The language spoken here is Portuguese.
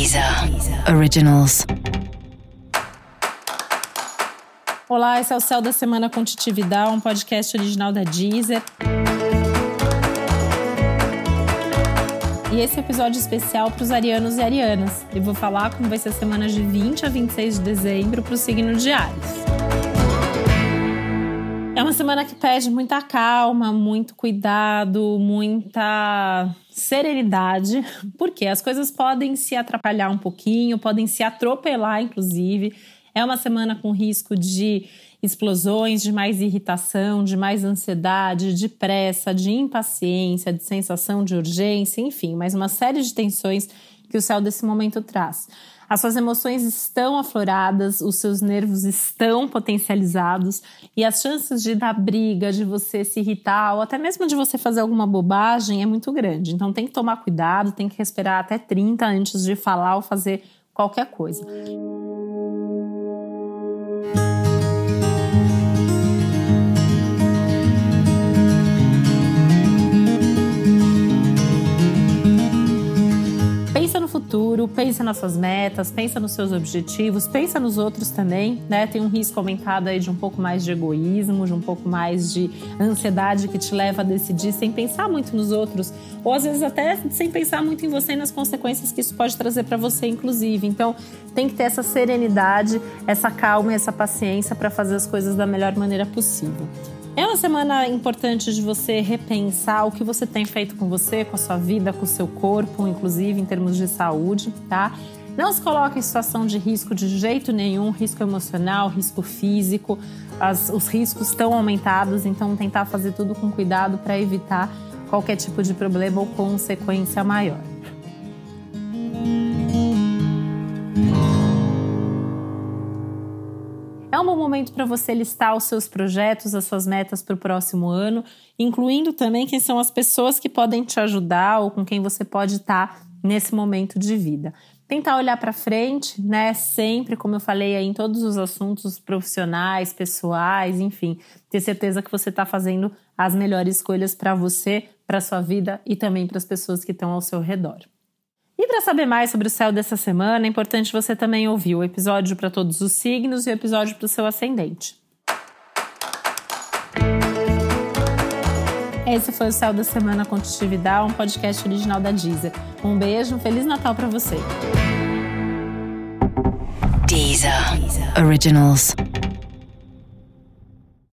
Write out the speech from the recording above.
Deezer Originals. Olá, esse é o Céu da Semana com Titividade, um podcast original da Deezer. E esse episódio especial para os arianos e arianas. Eu vou falar como vai ser a semana de 20 a 26 de dezembro para o signo de Ares. Uma semana que pede muita calma, muito cuidado, muita serenidade, porque as coisas podem se atrapalhar um pouquinho, podem se atropelar, inclusive. É uma semana com risco de explosões, de mais irritação, de mais ansiedade, de pressa, de impaciência, de sensação de urgência, enfim, mais uma série de tensões que o céu desse momento traz. As suas emoções estão afloradas, os seus nervos estão potencializados e as chances de dar briga, de você se irritar ou até mesmo de você fazer alguma bobagem é muito grande. Então tem que tomar cuidado, tem que respirar até 30 antes de falar ou fazer qualquer coisa. Futuro, pensa nas suas metas, pensa nos seus objetivos, pensa nos outros também, né? Tem um risco aumentado aí de um pouco mais de egoísmo, de um pouco mais de ansiedade que te leva a decidir sem pensar muito nos outros, ou às vezes até sem pensar muito em você e nas consequências que isso pode trazer para você, inclusive. Então, tem que ter essa serenidade, essa calma e essa paciência para fazer as coisas da melhor maneira possível. É uma semana importante de você repensar o que você tem feito com você, com a sua vida, com o seu corpo, inclusive em termos de saúde, tá? Não se coloque em situação de risco de jeito nenhum, risco emocional, risco físico. As, os riscos estão aumentados, então tentar fazer tudo com cuidado para evitar qualquer tipo de problema ou consequência maior. É um bom momento para você listar os seus projetos, as suas metas para o próximo ano, incluindo também quem são as pessoas que podem te ajudar ou com quem você pode estar tá nesse momento de vida. Tentar olhar para frente, né? Sempre, como eu falei aí, em todos os assuntos profissionais, pessoais, enfim, ter certeza que você está fazendo as melhores escolhas para você, para sua vida e também para as pessoas que estão ao seu redor. E para saber mais sobre o céu dessa semana, é importante você também ouvir o episódio para todos os signos e o episódio para o seu ascendente. Esse foi o Céu da Semana com Titividade, um podcast original da Deezer. Um beijo, um Feliz Natal para você. Deezer. Originals.